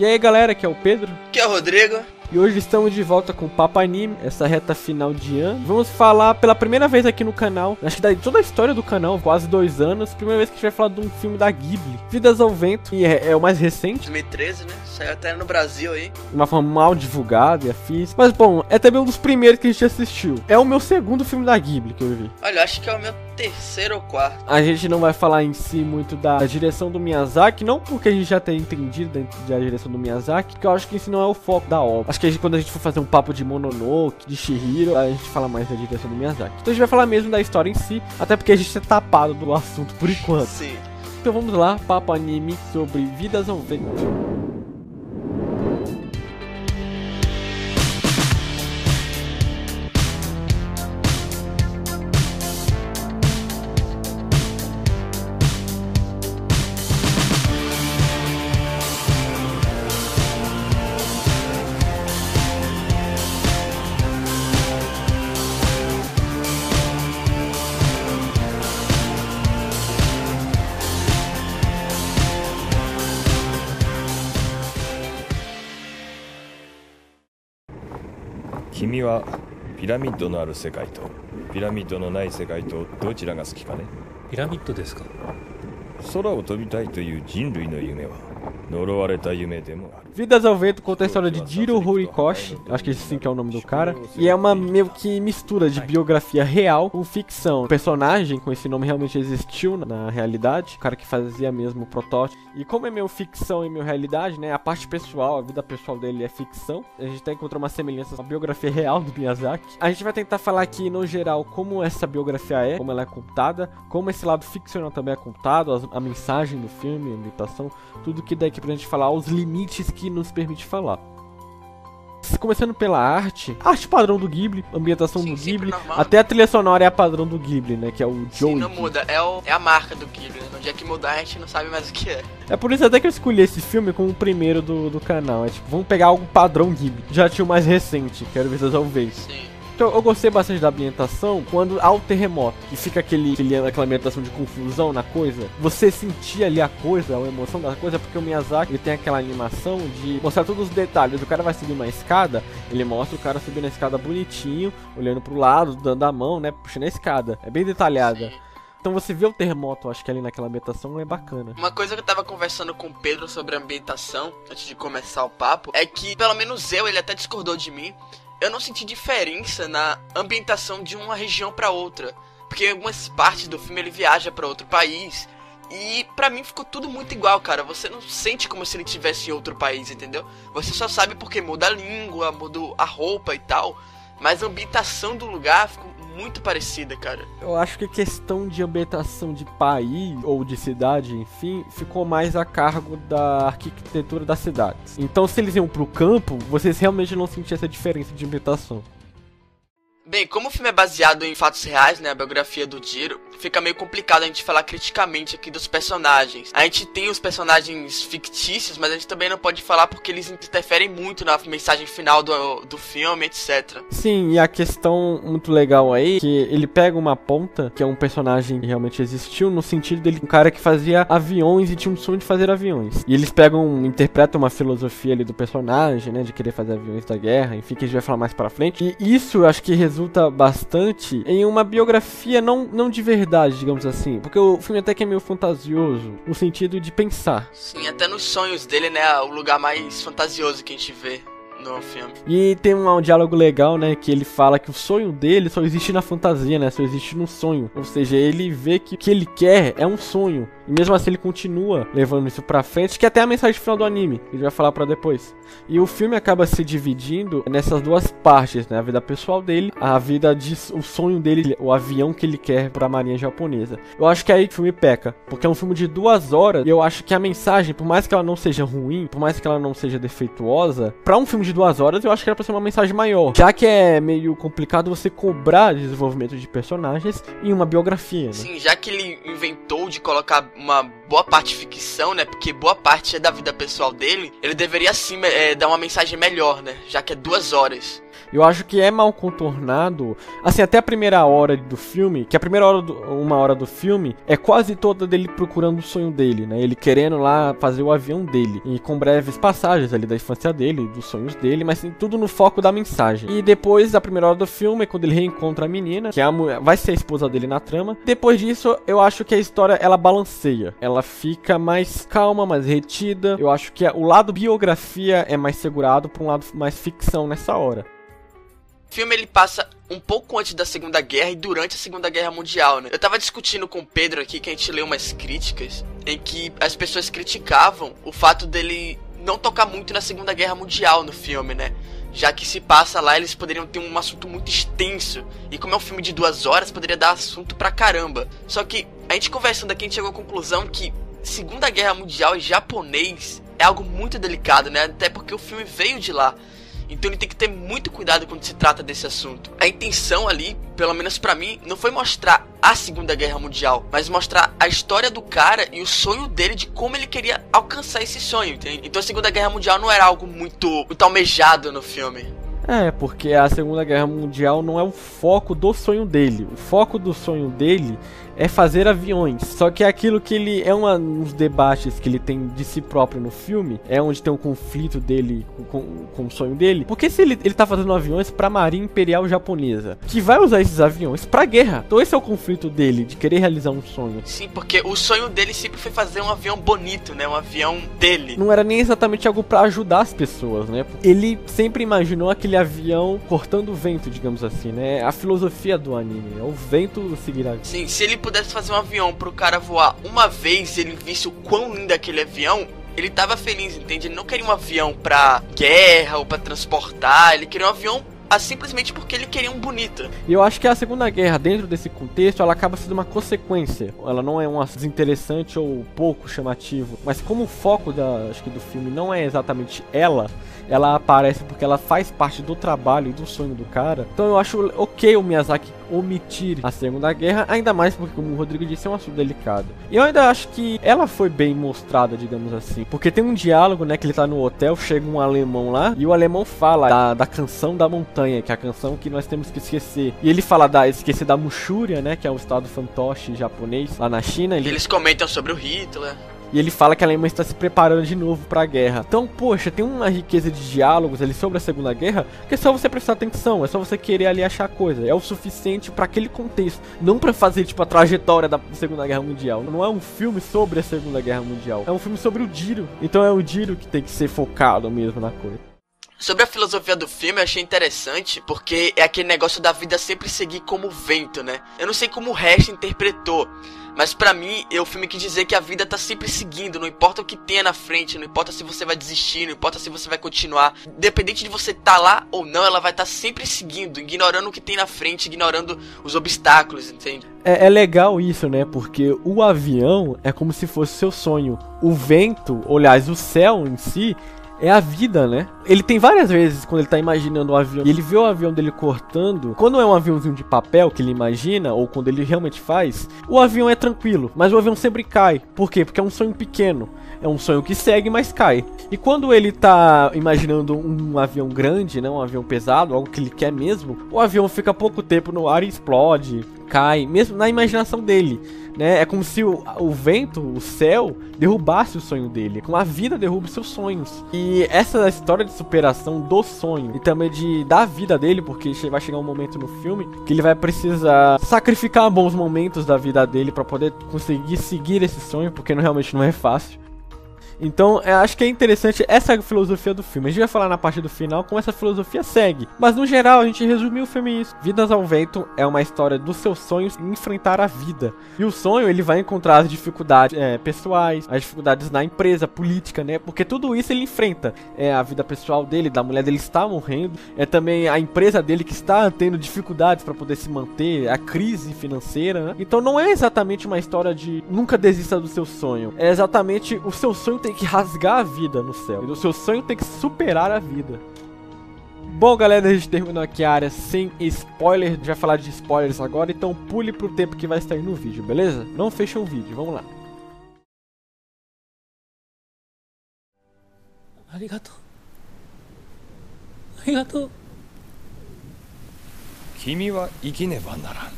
E aí galera, aqui é o Pedro. Aqui é o Rodrigo. E hoje estamos de volta com o Papo Anime, essa reta final de ano. Vamos falar pela primeira vez aqui no canal, acho que da toda a história do canal, quase dois anos, primeira vez que a gente vai falar de um filme da Ghibli, Vidas ao Vento, e é, é o mais recente. 2013, né? Saiu até no Brasil aí. De uma forma mal divulgada e afins. Mas bom, é também um dos primeiros que a gente assistiu. É o meu segundo filme da Ghibli que eu vi. Olha, acho que é o meu terceiro ou quarto. A gente não vai falar em si muito da direção do Miyazaki, não porque a gente já tenha entendido da direção do Miyazaki, porque eu acho que isso não é o foco da obra. Acho que a gente, quando a gente for fazer um papo de Mononoke, de Shihiro, a gente fala mais da direção do Miyazaki. Então a gente vai falar mesmo da história em si, até porque a gente é tapado do assunto por enquanto. Sim. Então vamos lá, papo anime sobre Vidas ao Vento. 君はピラミッドのある世界とピラミッドのない世界とどちらが好きかね。ピラミッドですか。空を飛びたいという人類の夢は Vidas ao Vento conta a história de Jiro Horikoshi, acho que esse sim que é o nome do cara, e é uma meio que mistura de biografia real com ficção. O personagem com esse nome realmente existiu na realidade, o cara que fazia mesmo o protótipo. E como é meio ficção e meio realidade, né, a parte pessoal, a vida pessoal dele é ficção, a gente até encontrou uma semelhança com a biografia real do Miyazaki. A gente vai tentar falar aqui, no geral, como essa biografia é, como ela é contada, como esse lado ficcional também é contado, a, mensagem do filme, a imitação, tudo que daí daqui pra gente falar, os limites que nos permite falar. Começando pela arte, arte padrão do Ghibli, ambientação Sim, do Ghibli, até a trilha sonora é a padrão do Ghibli, né, que é o Joey. Sim, não muda. É, o, é a marca do Ghibli. né? No dia que mudar, a gente não sabe mais o que é. É por isso até que eu escolhi esse filme como o primeiro do, do canal, é tipo, vamos pegar algo padrão Ghibli. Já tinha o mais recente, quero ver se talvez. Sim. Então eu gostei bastante da ambientação quando há o terremoto e fica aquele, aquele, aquela ambientação de confusão na coisa. Você sentia ali a coisa, a emoção da coisa, porque o Miyazaki ele tem aquela animação de mostrar todos os detalhes. O cara vai subir uma escada, ele mostra o cara subindo a escada bonitinho, olhando pro lado, dando a mão, né, puxando a escada. É bem detalhada. Sim. Então você vê o terremoto, acho que ali naquela ambientação é bacana. Uma coisa que eu tava conversando com o Pedro sobre a ambientação, antes de começar o papo, é que, pelo menos eu, ele até discordou de mim, eu não senti diferença na ambientação de uma região pra outra. Porque em algumas partes do filme ele viaja pra outro país. E pra mim ficou tudo muito igual, cara. Você não sente como se ele estivesse em outro país, entendeu? Você só sabe porque muda a língua, muda a roupa e tal. Mas a ambientação do lugar ficou muito parecida, cara. Eu acho que a questão de ambientação de país ou de cidade, enfim, ficou mais a cargo da arquitetura das cidades. Então, se eles iam pro campo, vocês realmente não sentiam essa diferença de ambientação. Bem, como o filme é baseado em fatos reais, né, a biografia do Jiro, fica meio complicado a gente falar criticamente aqui dos personagens. A gente tem os personagens fictícios, mas a gente também não pode falar porque eles interferem muito na mensagem final do, do filme, etc. Sim, e a questão muito legal aí, que ele pega uma ponta, que é um personagem que realmente existiu, no sentido dele, um cara que fazia aviões e tinha um sonho de fazer aviões. E eles pegam, interpretam uma filosofia ali do personagem, né, de querer fazer aviões da guerra, enfim, que a gente vai falar mais pra frente. E isso eu acho que resulta bastante em uma biografia não, não de verdade, digamos assim. Porque o filme até que é meio fantasioso, no sentido de pensar. Sim, até nos sonhos dele, né, o lugar mais fantasioso que a gente vê no filme. E tem um, um diálogo legal, né? Que ele fala que o sonho dele só existe na fantasia, né? Só existe no sonho. Ou seja, ele vê que o que ele quer é um sonho. E mesmo assim ele continua levando isso pra frente, que é até a mensagem final do anime. Ele vai falar pra depois. E o filme acaba se dividindo nessas duas partes, né? A vida pessoal dele, a vida de o sonho dele, o avião que ele quer pra marinha japonesa. Eu acho que é aí que o filme peca, porque é um filme de duas horas e eu acho que a mensagem, por mais que ela não seja ruim, por mais que ela não seja defeituosa, pra um filme de duas horas eu acho que era pra ser uma mensagem maior. Já que é meio complicado você cobrar desenvolvimento de personagens em uma biografia, né? Sim, já que ele inventou de colocar uma boa parte ficção, né? Porque boa parte é da vida pessoal dele, ele deveria sim é, dar uma mensagem melhor, né? Já que é duas horas. Eu acho que é mal contornado. Assim, até a primeira hora do filme, que a primeira hora do, uma hora do filme é quase toda dele procurando o sonho dele, né? Ele querendo lá fazer o avião dele. E com breves passagens ali da infância dele, dos sonhos dele, mas sim, tudo no foco da mensagem. E depois, a primeira hora do filme, é quando ele reencontra a menina, que é a vai ser a esposa dele na trama. Depois disso, eu acho que a história ela balanceia. Ela fica mais calma, mais retida. Eu acho que o lado biografia é mais segurado por um lado mais ficção nessa hora. O filme ele passa um pouco antes da Segunda Guerra e durante a Segunda Guerra Mundial, né? Eu tava discutindo com o Pedro aqui que a gente leu umas críticas em que as pessoas criticavam o fato dele não tocar muito na Segunda Guerra Mundial no filme, né? Já que se passa lá, eles poderiam ter um assunto muito extenso. E como é um filme de duas horas, poderia dar assunto pra caramba. Só que a gente conversando aqui, a gente chegou à conclusão que Segunda Guerra Mundial e japonês é algo muito delicado, né? Até porque o filme veio de lá. Então ele tem que ter muito cuidado quando se trata desse assunto. A intenção ali, pelo menos para mim, não foi mostrar a Segunda Guerra Mundial, mas mostrar a história do cara e o sonho dele de como ele queria alcançar esse sonho, entende? Então a Segunda Guerra Mundial não era algo muito, muito almejado no filme. É, porque a Segunda Guerra Mundial não é o foco do sonho dele. O foco do sonho dele é fazer aviões. Só que é aquilo que ele é uma, uns debates que ele tem de si próprio no filme, é onde tem um conflito dele com, com, com o sonho dele. Porque se ele, ele tá fazendo aviões pra Marinha Imperial Japonesa, que vai usar esses aviões pra guerra. Então esse é o conflito dele, de querer realizar um sonho. Sim, porque o sonho dele sempre foi fazer um avião bonito, né? Um avião dele. Não era nem exatamente algo para ajudar as pessoas, né? Ele sempre imaginou aquele avião cortando o vento, digamos assim, né? A filosofia do anime, é o vento seguirá. Sim, se ele pudesse fazer um avião pro cara voar uma vez e ele visse o quão lindo é aquele avião, ele tava feliz, entende? Ele não queria um avião pra guerra ou pra transportar, ele queria um avião ah, simplesmente porque ele queria um bonito. E eu acho que a Segunda Guerra, dentro desse contexto, ela acaba sendo uma consequência. Ela não é um desinteressante ou pouco chamativo, mas como o foco da, acho que do filme não é exatamente ela, ela aparece porque ela faz parte do trabalho e do sonho do cara. Então eu acho ok o Miyazaki omitir a Segunda Guerra, ainda mais porque, como o Rodrigo disse, é um assunto delicado. E eu ainda acho que ela foi bem mostrada, digamos assim. Porque tem um diálogo, né, que ele tá no hotel, chega um alemão lá, e o alemão fala da, da canção da montanha, que é a canção que nós temos que esquecer. E ele fala da esquecer da Muxúria, né, que é o estado fantoche japonês lá na China. Ele... Eles comentam sobre o Hitler. E ele fala que a Alemanha está se preparando de novo para a guerra. Então, poxa, tem uma riqueza de diálogos ali sobre a Segunda Guerra que é só você prestar atenção, é só você querer ali achar coisa. É o suficiente para aquele contexto, não para fazer tipo a trajetória da Segunda Guerra Mundial. Não é um filme sobre a Segunda Guerra Mundial, é um filme sobre o Diro. Então é o Diro que tem que ser focado mesmo na coisa. Sobre a filosofia do filme, eu achei interessante, porque é aquele negócio da vida sempre seguir como vento, né? Eu não sei como o resto interpretou, mas para mim, é o filme quis dizer que a vida tá sempre seguindo, não importa o que tenha na frente, não importa se você vai desistir, não importa se você vai continuar. Independente de você tá lá ou não, ela vai estar tá sempre seguindo, ignorando o que tem na frente, ignorando os obstáculos, entende? É, é, legal isso, né? Porque o avião é como se fosse seu sonho. O vento, aliás, o céu em si, é a vida, né? Ele tem várias vezes quando ele tá imaginando o avião, e ele vê o avião dele cortando. Quando é um aviãozinho de papel que ele imagina, ou quando ele realmente faz, o avião é tranquilo, mas o avião sempre cai. Por quê? Porque é um sonho pequeno. É um sonho que segue, mas cai. E quando ele tá imaginando um avião grande, né, um avião pesado, algo que ele quer mesmo, o avião fica pouco tempo no ar e explode, cai, mesmo na imaginação dele, né? É como se o, o vento, o céu, derrubasse o sonho dele, como a vida derruba seus sonhos. E essa história de superação do sonho e também de da vida dele, porque vai chegar um momento no filme que ele vai precisar sacrificar bons momentos da vida dele para poder conseguir seguir esse sonho, porque não, realmente não é fácil. Então, eu acho que é interessante essa filosofia do filme. A gente vai falar na parte do final como essa filosofia segue. Mas no geral, a gente resumiu o filme isso. Vidas ao Vento é uma história dos seus sonhos e enfrentar a vida. E o sonho, ele vai encontrar as dificuldades é, pessoais, as dificuldades na empresa, política, né? Porque tudo isso ele enfrenta. É a vida pessoal dele, da mulher dele está morrendo. É também a empresa dele que está tendo dificuldades para poder se manter, a crise financeira, né? Então não é exatamente uma história de nunca desista do seu sonho. É exatamente o seu sonho tem tem que rasgar a vida no céu. E o seu sonho tem que superar a vida. Bom, galera, a gente terminou aqui a área sem spoiler. A gente vai falar de spoilers agora, então pule pro tempo que vai estar aí no vídeo, beleza? Não fecha o vídeo, vamos lá. Arigato. Arigato. 君は生きねばならん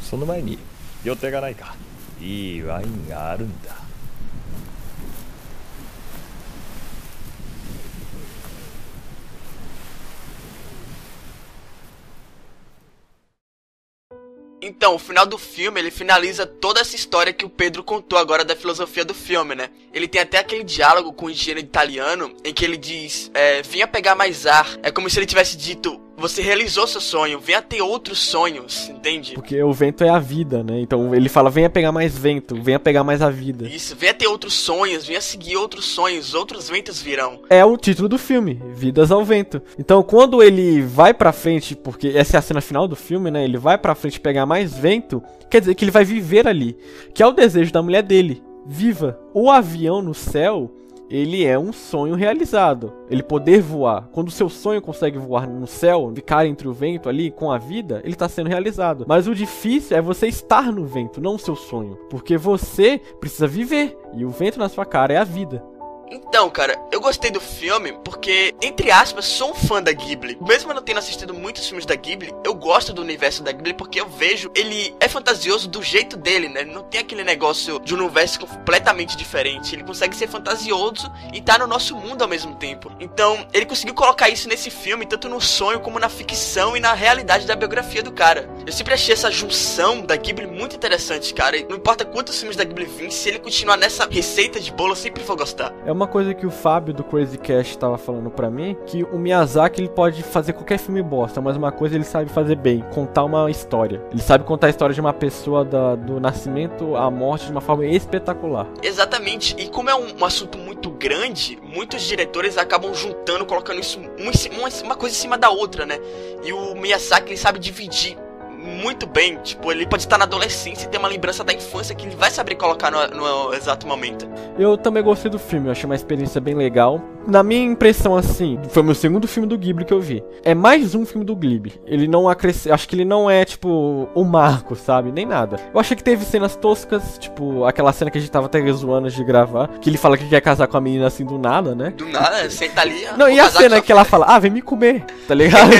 その前に予定がないかいいワインがあるんだ Então, o final do filme, ele finaliza toda essa história que o Pedro contou agora da filosofia do filme, né? Ele tem até aquele diálogo com o engenheiro italiano em que ele diz: é, Vinha pegar mais ar. É como se ele tivesse dito: Você realizou seu sonho, venha ter outros sonhos, entende? Porque o vento é a vida, né? Então ele fala: Venha pegar mais vento, venha pegar mais a vida. Isso, venha ter outros sonhos, venha seguir outros sonhos, outros ventos virão. É o título do filme, Vidas ao Vento. Então quando ele vai pra frente, porque essa é a cena final do filme, né? Ele vai pra frente pegar mais vento, quer dizer que ele vai viver ali, que é o desejo da mulher dele. Viva! O avião no céu, ele é um sonho realizado. Ele poder voar. Quando o seu sonho consegue voar no céu, ficar entre o vento ali com a vida, ele está sendo realizado. Mas o difícil é você estar no vento, não o seu sonho. Porque você precisa viver. E o vento na sua cara é a vida. Então, cara, eu gostei do filme porque, entre aspas, sou um fã da Ghibli. Mesmo eu não tendo assistido muitos filmes da Ghibli, eu gosto do universo da Ghibli porque eu vejo ele é fantasioso do jeito dele, né? Não tem aquele negócio de um universo completamente diferente. Ele consegue ser fantasioso e tá no nosso mundo ao mesmo tempo. Então, ele conseguiu colocar isso nesse filme, tanto no sonho como na ficção e na realidade da biografia do cara. Eu sempre achei essa junção da Ghibli muito interessante, cara. E não importa quantos filmes da Ghibli vêm, se ele continuar nessa receita de bolo, eu sempre vou gostar. É uma coisa que o Fábio do Crazy Cash estava falando para mim, que o Miyazaki ele pode fazer qualquer filme bosta, mas uma coisa ele sabe fazer bem, contar uma história. Ele sabe contar a história de uma pessoa da, do nascimento à morte de uma forma espetacular. Exatamente. E como é um, um assunto muito grande, muitos diretores acabam juntando, colocando isso um, uma, uma coisa em cima da outra, né? E o Miyazaki ele sabe dividir muito bem. Tipo, ele pode estar na adolescência e ter uma lembrança da infância que ele vai saber colocar no, no exato momento. Eu também gostei do filme, eu achei uma experiência bem legal. Na minha impressão, assim, foi meu segundo filme do Ghibli que eu vi. É mais um filme do Ghibli. Ele não acresce... Acho que ele não é, tipo, o marco, sabe? Nem nada. Eu achei que teve cenas toscas, tipo, aquela cena que a gente tava até zoando de gravar. Que ele fala que quer casar com a menina assim do nada, né? Do nada, senta ali. Não, e a cena que ela fala, ah, vem me comer, tá ligado?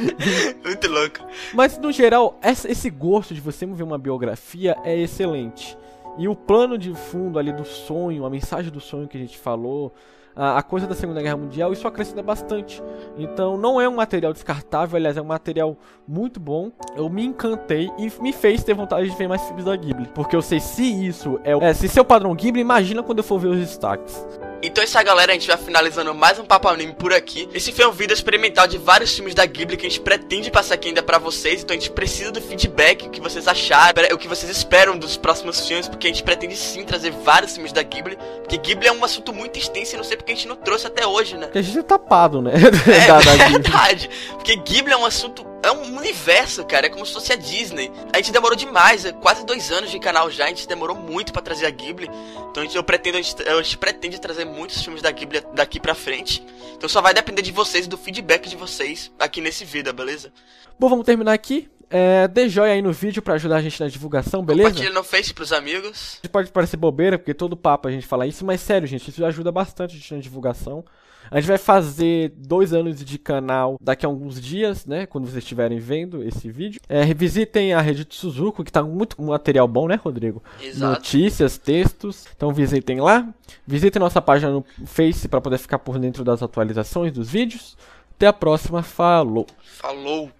Muito louco. Mas no geral, esse gosto de você ver uma biografia é excelente. E o plano de fundo ali do sonho, a mensagem do sonho que a gente falou, a, coisa da Segunda Guerra Mundial, isso acrescenta bastante. Então não é um material descartável, aliás, é um material muito bom. Eu me encantei e me fez ter vontade de ver mais filmes da Ghibli. Porque eu sei se isso é, é se seu padrão Ghibli, imagina quando eu for ver os destaques. Então é isso aí, galera. A gente vai finalizando mais um Papo Anime por aqui. Esse foi um vídeo experimental de vários filmes da Ghibli que a gente pretende passar aqui ainda pra vocês. Então a gente precisa do feedback, o que vocês acharam, o que vocês esperam dos próximos filmes, porque a gente pretende sim trazer vários filmes da Ghibli. Porque Ghibli é um assunto muito extenso e não sei porque a gente não trouxe até hoje, né? Porque a gente é tapado, né? É da verdade. Porque Ghibli é um assunto é um universo, cara. É como se fosse a Disney. A gente demorou demais, é quase dois anos de canal já. A gente demorou muito para trazer a Ghibli. Então a gente, eu pretendo, a gente, a gente pretende trazer muitos filmes da Ghibli daqui pra frente. Então só vai depender de vocês e do feedback de vocês aqui nesse vídeo, beleza? Bom, vamos terminar aqui. É, dê joia aí no vídeo para ajudar a gente na divulgação, beleza? Compartilha no Face pros amigos. Pode parecer bobeira, porque todo papo a gente fala isso, mas sério, gente, isso ajuda bastante a gente na divulgação. A gente vai fazer dois anos de canal daqui a alguns dias, né? Quando vocês estiverem vendo esse vídeo. É, revisitem a rede de Suzuki, que tá muito material bom, né, Rodrigo? Exato. Notícias, textos. Então visitem lá. Visitem nossa página no Face para poder ficar por dentro das atualizações dos vídeos. Até a próxima. Falou. Falou.